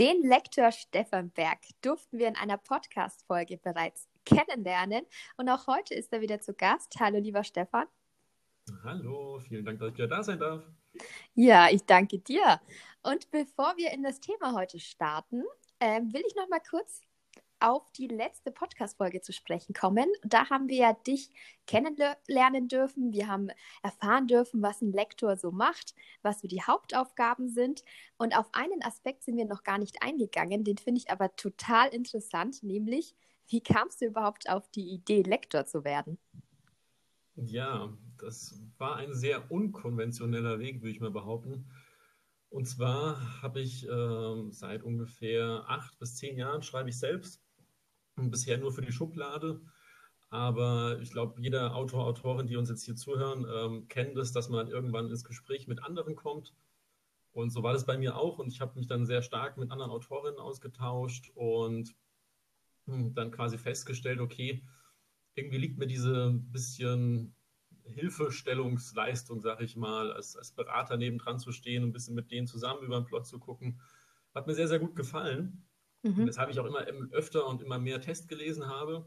Den Lektor Stefan Berg durften wir in einer Podcast-Folge bereits kennenlernen und auch heute ist er wieder zu Gast. Hallo, lieber Stefan. Hallo, vielen Dank, dass ich wieder da sein darf. Ja, ich danke dir. Und bevor wir in das Thema heute starten, äh, will ich noch mal kurz auf die letzte Podcast-Folge zu sprechen kommen. Da haben wir ja dich kennenlernen dürfen. Wir haben erfahren dürfen, was ein Lektor so macht, was so die Hauptaufgaben sind. Und auf einen Aspekt sind wir noch gar nicht eingegangen. Den finde ich aber total interessant, nämlich, wie kamst du überhaupt auf die Idee, Lektor zu werden? Ja, das war ein sehr unkonventioneller Weg, würde ich mal behaupten. Und zwar habe ich äh, seit ungefähr acht bis zehn Jahren schreibe ich selbst bisher nur für die Schublade. Aber ich glaube, jeder Autor, Autorin, die uns jetzt hier zuhören, ähm, kennt es, dass man irgendwann ins Gespräch mit anderen kommt. Und so war das bei mir auch. Und ich habe mich dann sehr stark mit anderen Autorinnen ausgetauscht und hm, dann quasi festgestellt, okay, irgendwie liegt mir diese bisschen Hilfestellungsleistung, sag ich mal, als, als Berater nebendran zu stehen, ein bisschen mit denen zusammen über den Plot zu gucken. Hat mir sehr, sehr gut gefallen. Mhm. Weshalb ich auch immer öfter und immer mehr Test gelesen habe.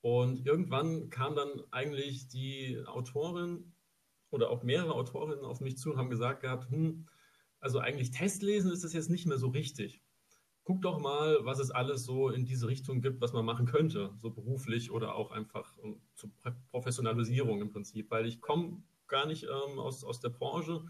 Und irgendwann kam dann eigentlich die Autorin oder auch mehrere Autorinnen auf mich zu und haben gesagt gehabt, hm, also eigentlich Testlesen ist das jetzt nicht mehr so richtig. Guck doch mal, was es alles so in diese Richtung gibt, was man machen könnte, so beruflich oder auch einfach zur Professionalisierung im Prinzip, weil ich komme gar nicht ähm, aus, aus der Branche,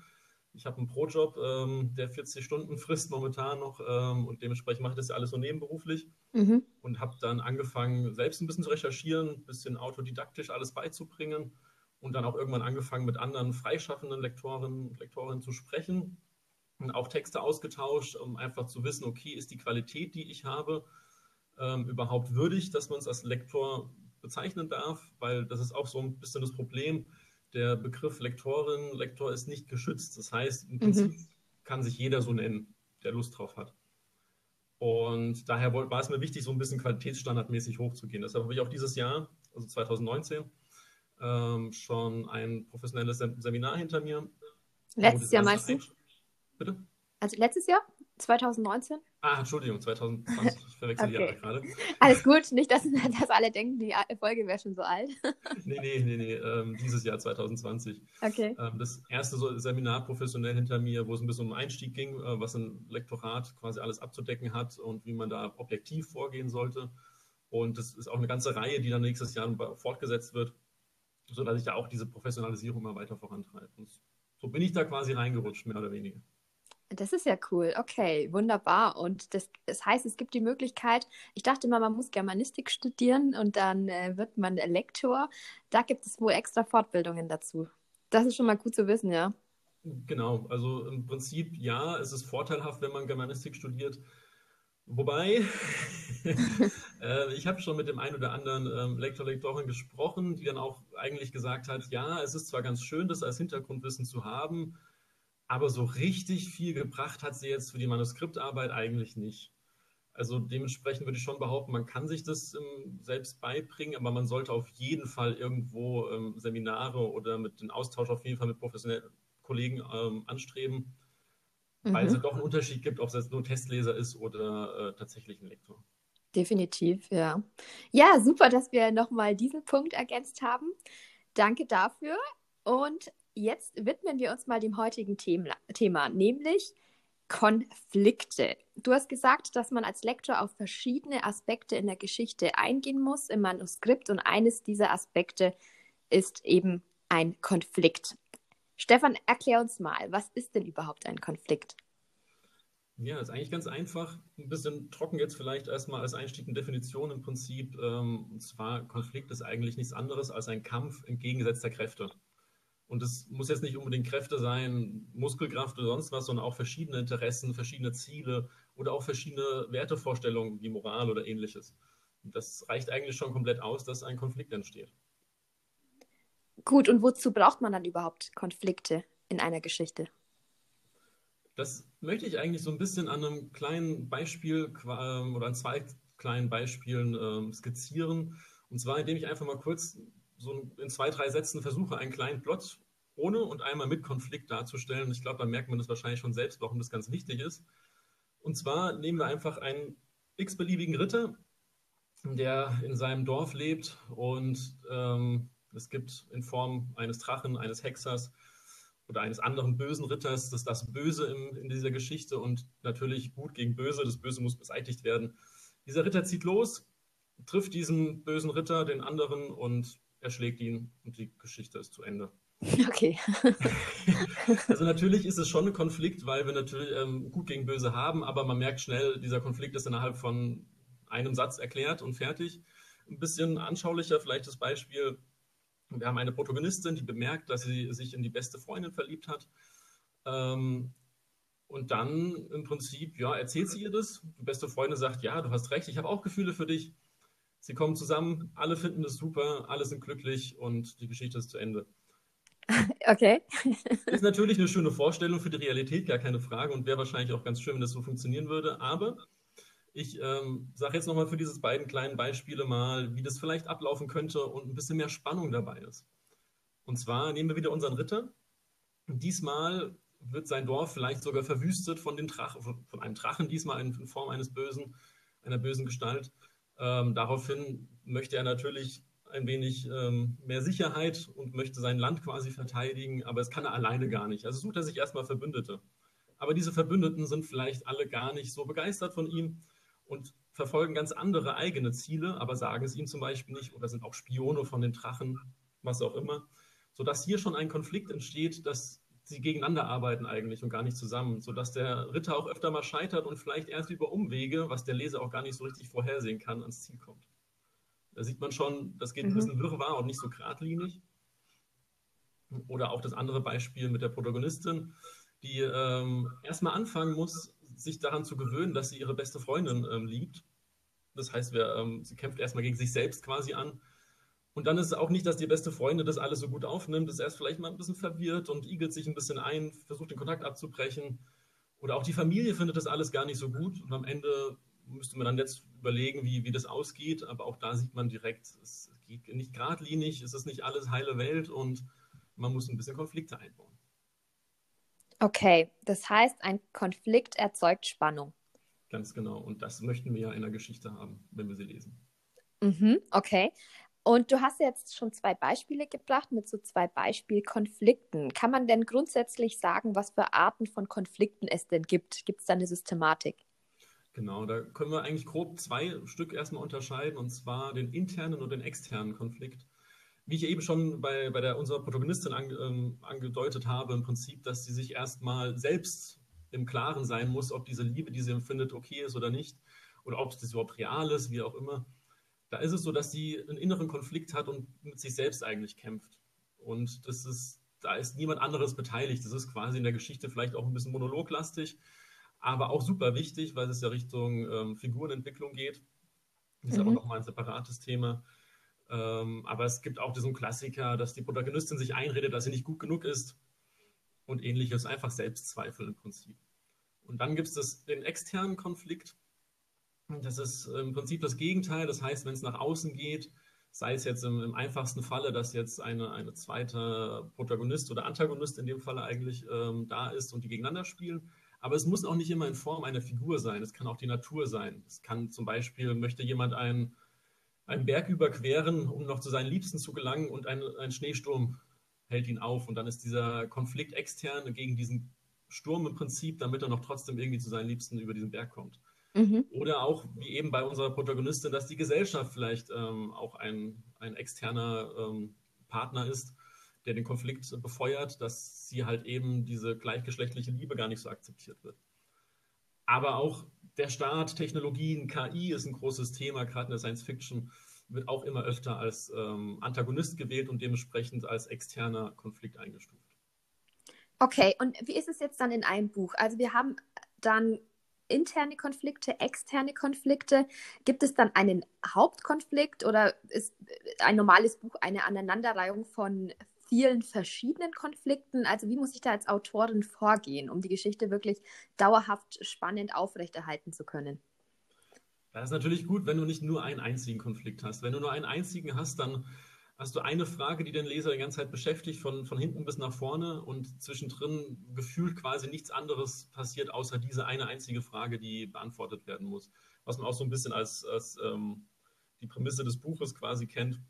ich habe einen Projob, ähm, der 40 Stunden frisst momentan noch ähm, und dementsprechend mache ich das ja alles so nebenberuflich mhm. und habe dann angefangen, selbst ein bisschen zu recherchieren, ein bisschen autodidaktisch alles beizubringen und dann auch irgendwann angefangen, mit anderen freischaffenden Lektorinnen und Lektorinnen zu sprechen und auch Texte ausgetauscht, um einfach zu wissen, okay, ist die Qualität, die ich habe, ähm, überhaupt würdig, dass man es als Lektor bezeichnen darf, weil das ist auch so ein bisschen das Problem der Begriff Lektorin, Lektor ist nicht geschützt. Das heißt, im Prinzip mhm. kann sich jeder so nennen, der Lust drauf hat. Und daher war es mir wichtig, so ein bisschen qualitätsstandardmäßig hochzugehen. Deshalb habe ich auch dieses Jahr, also 2019, ähm, schon ein professionelles Seminar hinter mir. Letztes Jahr meinst du? Bitte? Also letztes Jahr? 2019? Ah, Entschuldigung, 2020. Ich verwechsel okay. die Jahre gerade. Alles gut, nicht, dass, dass alle denken, die Folge wäre schon so alt. nee, nee, nee, nee, ähm, dieses Jahr 2020. Okay. Ähm, das erste so Seminar professionell hinter mir, wo es ein bisschen um Einstieg ging, äh, was ein Lektorat quasi alles abzudecken hat und wie man da objektiv vorgehen sollte. Und das ist auch eine ganze Reihe, die dann nächstes Jahr fortgesetzt wird, sodass ich da auch diese Professionalisierung immer weiter vorantreibe. Und so bin ich da quasi reingerutscht, mehr oder weniger. Das ist ja cool. Okay, wunderbar. Und das, das heißt, es gibt die Möglichkeit, ich dachte immer, man muss Germanistik studieren und dann äh, wird man Lektor. Da gibt es wohl extra Fortbildungen dazu. Das ist schon mal gut zu wissen, ja. Genau, also im Prinzip ja, es ist vorteilhaft, wenn man Germanistik studiert. Wobei, äh, ich habe schon mit dem einen oder anderen ähm, Lektor, Lektorin gesprochen, die dann auch eigentlich gesagt hat, ja, es ist zwar ganz schön, das als Hintergrundwissen zu haben, aber so richtig viel gebracht hat sie jetzt für die Manuskriptarbeit eigentlich nicht. Also dementsprechend würde ich schon behaupten, man kann sich das ähm, selbst beibringen, aber man sollte auf jeden Fall irgendwo ähm, Seminare oder mit dem Austausch auf jeden Fall mit professionellen Kollegen ähm, anstreben, mhm. weil es ja doch einen Unterschied gibt, ob es jetzt nur ein Testleser ist oder äh, tatsächlich ein Lektor. Definitiv, ja. Ja, super, dass wir nochmal diesen Punkt ergänzt haben. Danke dafür. Und jetzt widmen wir uns mal dem heutigen Thema, nämlich Konflikte. Du hast gesagt, dass man als Lektor auf verschiedene Aspekte in der Geschichte eingehen muss im Manuskript und eines dieser Aspekte ist eben ein Konflikt. Stefan, erklär uns mal, was ist denn überhaupt ein Konflikt? Ja, ist eigentlich ganz einfach. Ein bisschen trocken jetzt vielleicht erstmal als Einstieg eine Definition im Prinzip. Ähm, und zwar, Konflikt ist eigentlich nichts anderes als ein Kampf entgegengesetzter Kräfte. Und es muss jetzt nicht unbedingt Kräfte sein, Muskelkraft oder sonst was, sondern auch verschiedene Interessen, verschiedene Ziele oder auch verschiedene Wertevorstellungen wie Moral oder ähnliches. Und das reicht eigentlich schon komplett aus, dass ein Konflikt entsteht. Gut, und wozu braucht man dann überhaupt Konflikte in einer Geschichte? Das möchte ich eigentlich so ein bisschen an einem kleinen Beispiel ähm, oder an zwei kleinen Beispielen ähm, skizzieren. Und zwar, indem ich einfach mal kurz so in zwei, drei Sätzen versuche, einen kleinen Plot ohne und einmal mit Konflikt darzustellen. Ich glaube, da merkt man das wahrscheinlich schon selbst, warum das ganz wichtig ist. Und zwar nehmen wir einfach einen x-beliebigen Ritter, der in seinem Dorf lebt und ähm, es gibt in Form eines Drachen, eines Hexers oder eines anderen bösen Ritters, das ist das Böse in, in dieser Geschichte und natürlich gut gegen Böse, das Böse muss beseitigt werden. Dieser Ritter zieht los, trifft diesen bösen Ritter, den anderen und erschlägt ihn und die Geschichte ist zu Ende. Okay. also natürlich ist es schon ein Konflikt, weil wir natürlich ähm, gut gegen böse haben, aber man merkt schnell, dieser Konflikt ist innerhalb von einem Satz erklärt und fertig. Ein bisschen anschaulicher vielleicht das Beispiel. Wir haben eine Protagonistin, die bemerkt, dass sie sich in die beste Freundin verliebt hat. Ähm, und dann im Prinzip, ja, erzählt sie ihr das. Die beste Freundin sagt, ja, du hast recht, ich habe auch Gefühle für dich. Sie kommen zusammen, alle finden es super, alle sind glücklich und die Geschichte ist zu Ende. Okay. ist natürlich eine schöne Vorstellung für die Realität, gar keine Frage und wäre wahrscheinlich auch ganz schön, wenn das so funktionieren würde. Aber ich ähm, sage jetzt nochmal für diese beiden kleinen Beispiele mal, wie das vielleicht ablaufen könnte und ein bisschen mehr Spannung dabei ist. Und zwar nehmen wir wieder unseren Ritter. Diesmal wird sein Dorf vielleicht sogar verwüstet von, den Drach, von einem Drachen, diesmal in Form eines bösen, einer bösen Gestalt. Ähm, daraufhin möchte er natürlich ein wenig ähm, mehr Sicherheit und möchte sein Land quasi verteidigen, aber es kann er alleine gar nicht. Also sucht er sich erstmal Verbündete. Aber diese Verbündeten sind vielleicht alle gar nicht so begeistert von ihm und verfolgen ganz andere eigene Ziele, aber sagen es ihm zum Beispiel nicht oder sind auch Spione von den Drachen, was auch immer, sodass hier schon ein Konflikt entsteht, dass sie gegeneinander arbeiten eigentlich und gar nicht zusammen, sodass der Ritter auch öfter mal scheitert und vielleicht erst über Umwege, was der Leser auch gar nicht so richtig vorhersehen kann, ans Ziel kommt. Da sieht man schon, das geht ein mhm. bisschen wirrwarr und nicht so geradlinig. Oder auch das andere Beispiel mit der Protagonistin, die ähm, erstmal anfangen muss, sich daran zu gewöhnen, dass sie ihre beste Freundin ähm, liebt. Das heißt, wer, ähm, sie kämpft erstmal gegen sich selbst quasi an. Und dann ist es auch nicht, dass die beste Freundin das alles so gut aufnimmt, ist erst vielleicht mal ein bisschen verwirrt und igelt sich ein bisschen ein, versucht den Kontakt abzubrechen. Oder auch die Familie findet das alles gar nicht so gut. Und am Ende müsste man dann jetzt überlegen, wie, wie das ausgeht. Aber auch da sieht man direkt, es geht nicht geradlinig, es ist nicht alles heile Welt und man muss ein bisschen Konflikte einbauen. Okay, das heißt, ein Konflikt erzeugt Spannung. Ganz genau. Und das möchten wir ja in der Geschichte haben, wenn wir sie lesen. Mhm, okay. Und du hast jetzt schon zwei Beispiele gebracht mit so zwei Beispielkonflikten. Kann man denn grundsätzlich sagen, was für Arten von Konflikten es denn gibt? Gibt es da eine Systematik? Genau, da können wir eigentlich grob zwei Stück erstmal unterscheiden, und zwar den internen und den externen Konflikt wie ich eben schon bei, bei der, unserer Protagonistin an, ähm, angedeutet habe, im Prinzip, dass sie sich erstmal selbst im Klaren sein muss, ob diese Liebe, die sie empfindet, okay ist oder nicht, oder ob das überhaupt real ist, wie auch immer. Da ist es so, dass sie einen inneren Konflikt hat und mit sich selbst eigentlich kämpft. Und das ist, da ist niemand anderes beteiligt. Das ist quasi in der Geschichte vielleicht auch ein bisschen monologlastig, aber auch super wichtig, weil es ja Richtung ähm, Figurenentwicklung geht. Das ist mhm. aber nochmal ein separates Thema. Ähm, aber es gibt auch diesen Klassiker, dass die Protagonistin sich einredet, dass sie nicht gut genug ist und ähnliches. Einfach Selbstzweifel im Prinzip. Und dann gibt es den externen Konflikt. Das ist im Prinzip das Gegenteil. Das heißt, wenn es nach außen geht, sei es jetzt im, im, einfachsten Falle, dass jetzt eine, eine zweite Protagonist oder Antagonist in dem Falle eigentlich ähm, da ist und die gegeneinander spielen. Aber es muss auch nicht immer in Form einer Figur sein. Es kann auch die Natur sein. Es kann zum Beispiel, möchte jemand einen einen Berg überqueren, um noch zu seinen Liebsten zu gelangen und ein, ein Schneesturm hält ihn auf. Und dann ist dieser Konflikt extern gegen diesen Sturm im Prinzip, damit er noch trotzdem irgendwie zu seinen Liebsten über diesen Berg kommt. Mhm. Oder auch, wie eben bei unserer Protagonistin, dass die Gesellschaft vielleicht ähm, auch ein, ein externer ähm, Partner ist, der den Konflikt befeuert, dass sie halt eben diese gleichgeschlechtliche Liebe gar nicht so akzeptiert wird. Aber auch der Staat, Technologien, KI ist ein großes Thema, gerade in der Science Fiction wird auch immer öfter als ähm, Antagonist gewählt und dementsprechend als externer Konflikt eingestuft. Okay, und wie ist es jetzt dann in einem Buch? Also wir haben dann interne Konflikte, externe Konflikte. Gibt es dann einen Hauptkonflikt oder ist ein normales Buch eine Aneinanderreihung von vielen verschiedenen Konflikten. Also wie muss ich da als Autorin vorgehen, um die Geschichte wirklich dauerhaft spannend aufrechterhalten zu können? Das ist natürlich gut, wenn du nicht nur einen einzigen Konflikt hast. Wenn du nur einen einzigen hast, dann hast du eine Frage, die den Leser die ganze Zeit beschäftigt, von, von hinten bis nach vorne und zwischendrin gefühlt quasi nichts anderes passiert, außer diese eine einzige Frage, die beantwortet werden muss. Was man auch so ein bisschen als, als ähm, die Prämisse des Buches quasi kennt.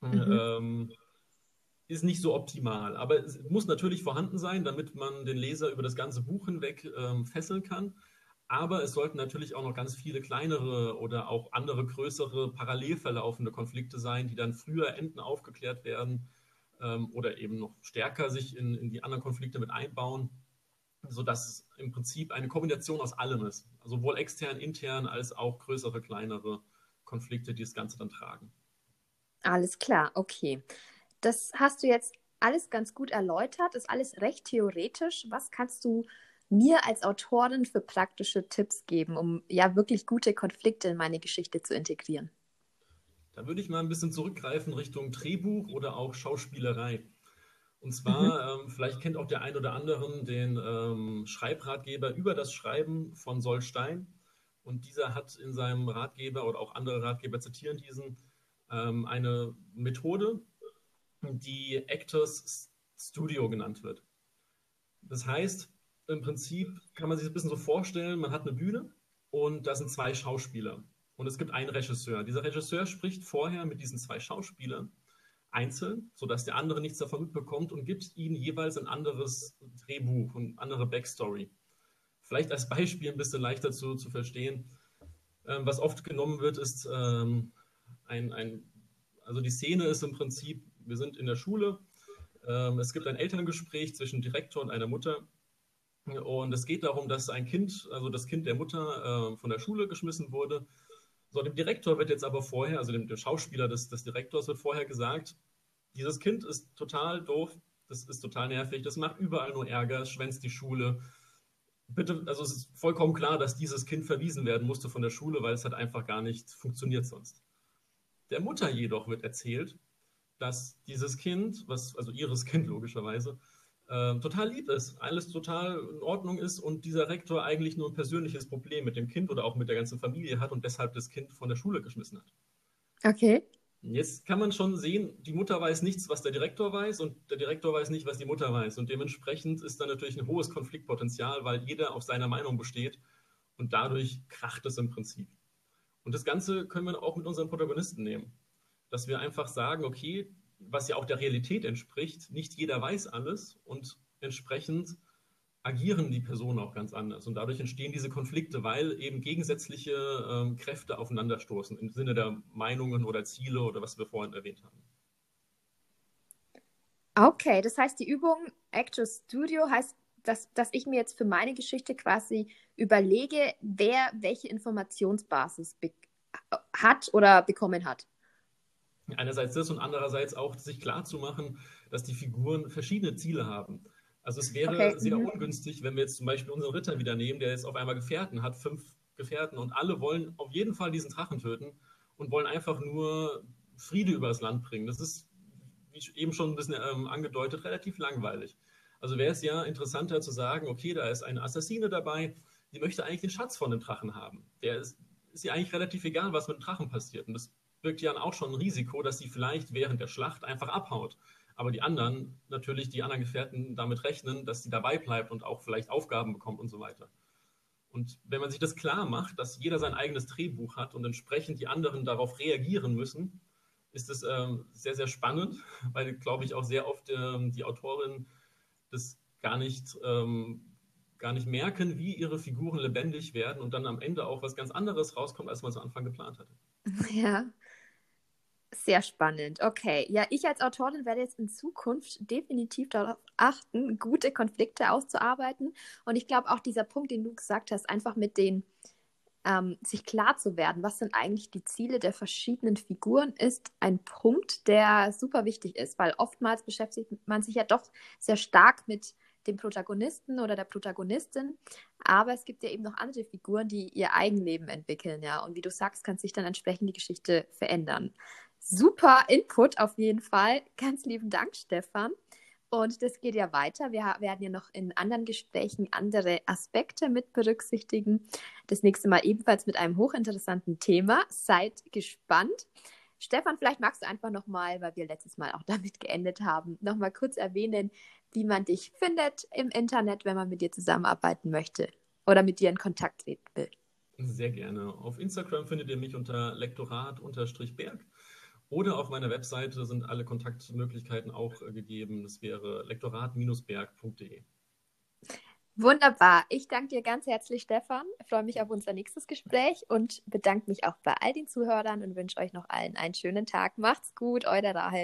Mhm. Ähm, ist nicht so optimal, aber es muss natürlich vorhanden sein, damit man den Leser über das ganze Buch hinweg ähm, fesseln kann. Aber es sollten natürlich auch noch ganz viele kleinere oder auch andere größere parallel verlaufende Konflikte sein, die dann früher enden aufgeklärt werden ähm, oder eben noch stärker sich in, in die anderen Konflikte mit einbauen, sodass es im Prinzip eine Kombination aus allem ist. Also sowohl extern, intern als auch größere, kleinere Konflikte, die das Ganze dann tragen. Alles klar, okay. Das hast du jetzt alles ganz gut erläutert, ist alles recht theoretisch. Was kannst du mir als Autorin für praktische Tipps geben, um ja wirklich gute Konflikte in meine Geschichte zu integrieren? Da würde ich mal ein bisschen zurückgreifen Richtung Drehbuch oder auch Schauspielerei. Und zwar, mhm. ähm, vielleicht kennt auch der ein oder andere den ähm, Schreibratgeber über das Schreiben von Sol Stein. Und dieser hat in seinem Ratgeber oder auch andere Ratgeber zitieren diesen ähm, eine Methode, die Actors Studio genannt wird. Das heißt, im Prinzip kann man sich das ein bisschen so vorstellen, man hat eine Bühne und da sind zwei Schauspieler und es gibt einen Regisseur. Dieser Regisseur spricht vorher mit diesen zwei Schauspielern einzeln, sodass der andere nichts davon mitbekommt und gibt ihnen jeweils ein anderes Drehbuch und andere Backstory. Vielleicht als Beispiel ein bisschen leichter zu, zu verstehen. Ähm, was oft genommen wird, ist ähm, ein, ein, also die Szene ist im Prinzip, wir sind in der Schule, ähm, es gibt ein Elterngespräch zwischen Direktor und einer Mutter und es geht darum, dass ein Kind, also das Kind der Mutter, äh, von der Schule geschmissen wurde. So, dem Direktor wird jetzt aber vorher, also dem, dem Schauspieler des, des, Direktors wird vorher gesagt, dieses Kind ist total doof, das ist total nervig, das macht überall nur Ärger, es schwänzt die Schule. Bitte, also es ist vollkommen klar, dass dieses Kind verwiesen werden musste von der Schule, weil es hat einfach gar nicht funktioniert sonst. Der Mutter jedoch wird erzählt, dass dieses Kind, was, also ihres Kind logischerweise, äh, total lieb ist, alles total in Ordnung ist und dieser Rektor eigentlich nur ein persönliches Problem mit dem Kind oder auch mit der ganzen Familie hat und deshalb das Kind von der Schule geschmissen hat. Okay. Jetzt kann man schon sehen, die Mutter weiß nichts, was der Direktor weiß und der Direktor weiß nicht, was die Mutter weiß. Und dementsprechend ist da natürlich ein hohes Konfliktpotenzial, weil jeder auf seiner Meinung besteht und dadurch kracht es im Prinzip. Und das Ganze können wir auch mit unseren Protagonisten nehmen. Dass wir einfach sagen, okay, was ja auch der Realität entspricht. Nicht jeder weiß alles und entsprechend agieren die Personen auch ganz anders. Und dadurch entstehen diese Konflikte, weil eben gegensätzliche ähm, Kräfte aufeinanderstoßen im Sinne der Meinungen oder Ziele oder was wir vorhin erwähnt haben. Okay, das heißt, die Übung Actor Studio heißt, dass, dass ich mir jetzt für meine Geschichte quasi überlege, wer welche Informationsbasis hat oder bekommen hat. Einerseits das und andererseits auch sich klarzumachen, dass die Figuren verschiedene Ziele haben. Also es wäre okay. sehr mhm. ungünstig, wenn wir jetzt zum Beispiel unseren Ritter wieder nehmen, der jetzt auf einmal Gefährten hat, fünf Gefährten und alle wollen auf jeden Fall diesen Drachen töten und wollen einfach nur Friede über das Land bringen. Das ist, wie eben schon ein bisschen ähm, angedeutet, relativ langweilig. Also wäre es ja interessanter zu sagen, okay, da ist eine Assassine dabei, die möchte eigentlich den Schatz von dem Drachen haben. Der ist, ist ihr eigentlich relativ egal, was mit dem Drachen passiert. Und das birgt ja auch schon ein Risiko, dass sie vielleicht während der Schlacht einfach abhaut. Aber die anderen, natürlich die anderen Gefährten damit rechnen, dass sie dabei bleibt und auch vielleicht Aufgaben bekommt und so weiter. Und wenn man sich das klar macht, dass jeder sein eigenes Drehbuch hat und entsprechend die anderen darauf reagieren müssen, ist es ähm, sehr, sehr spannend, weil, glaube ich, auch sehr oft ähm, die Autorinnen das gar nicht, ähm, gar nicht merken, wie ihre Figuren lebendig werden und dann am Ende auch was ganz anderes rauskommt, als man zu Anfang geplant hatte. Ja, sehr spannend. Okay. Ja, ich als Autorin werde jetzt in Zukunft definitiv darauf achten, gute Konflikte auszuarbeiten. Und ich glaube auch dieser Punkt, den du gesagt hast, einfach mit den, ähm, sich klar zu werden, was sind eigentlich die Ziele der verschiedenen Figuren, ist ein Punkt, der super wichtig ist, weil oftmals beschäftigt man sich ja doch sehr stark mit dem Protagonisten oder der Protagonistin. Aber es gibt ja eben noch andere Figuren, die ihr Eigenleben entwickeln, ja. Und wie du sagst, kann sich dann entsprechend die Geschichte verändern. Super Input auf jeden Fall. Ganz lieben Dank, Stefan. Und das geht ja weiter. Wir werden ja noch in anderen Gesprächen andere Aspekte mit berücksichtigen. Das nächste Mal ebenfalls mit einem hochinteressanten Thema. Seid gespannt. Stefan, vielleicht magst du einfach nochmal, weil wir letztes Mal auch damit geendet haben, nochmal kurz erwähnen, wie man dich findet im Internet, wenn man mit dir zusammenarbeiten möchte oder mit dir in Kontakt treten will. Sehr gerne. Auf Instagram findet ihr mich unter lektorat-berg oder auf meiner Webseite sind alle Kontaktmöglichkeiten auch gegeben. Das wäre lektorat-berg.de. Wunderbar. Ich danke dir ganz herzlich, Stefan. Ich freue mich auf unser nächstes Gespräch und bedanke mich auch bei all den Zuhörern und wünsche euch noch allen einen schönen Tag. Macht's gut, euer Rahel.